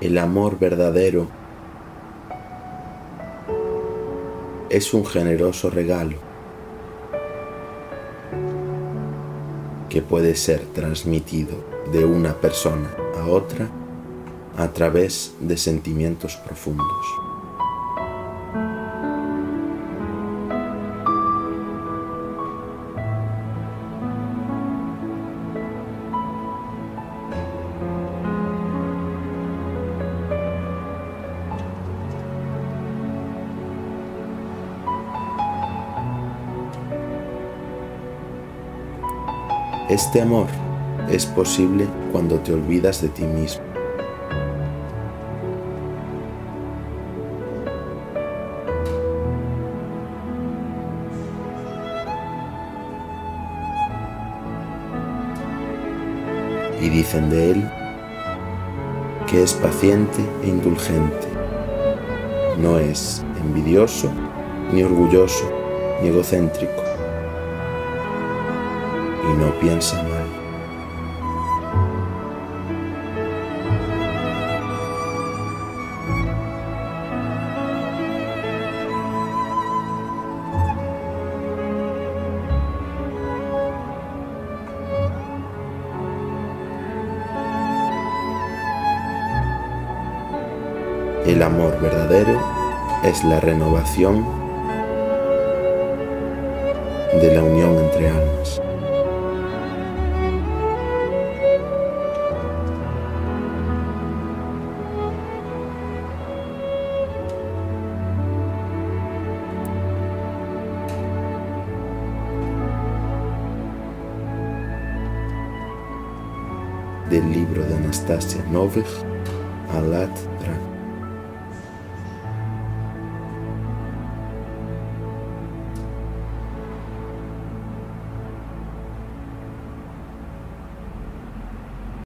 El amor verdadero es un generoso regalo que puede ser transmitido de una persona a otra a través de sentimientos profundos. Este amor es posible cuando te olvidas de ti mismo. Y dicen de él que es paciente e indulgente. No es envidioso, ni orgulloso, ni egocéntrico y no piensa mal. El amor verdadero es la renovación de la unión entre almas. Del libro de Anastasia Novich, Alat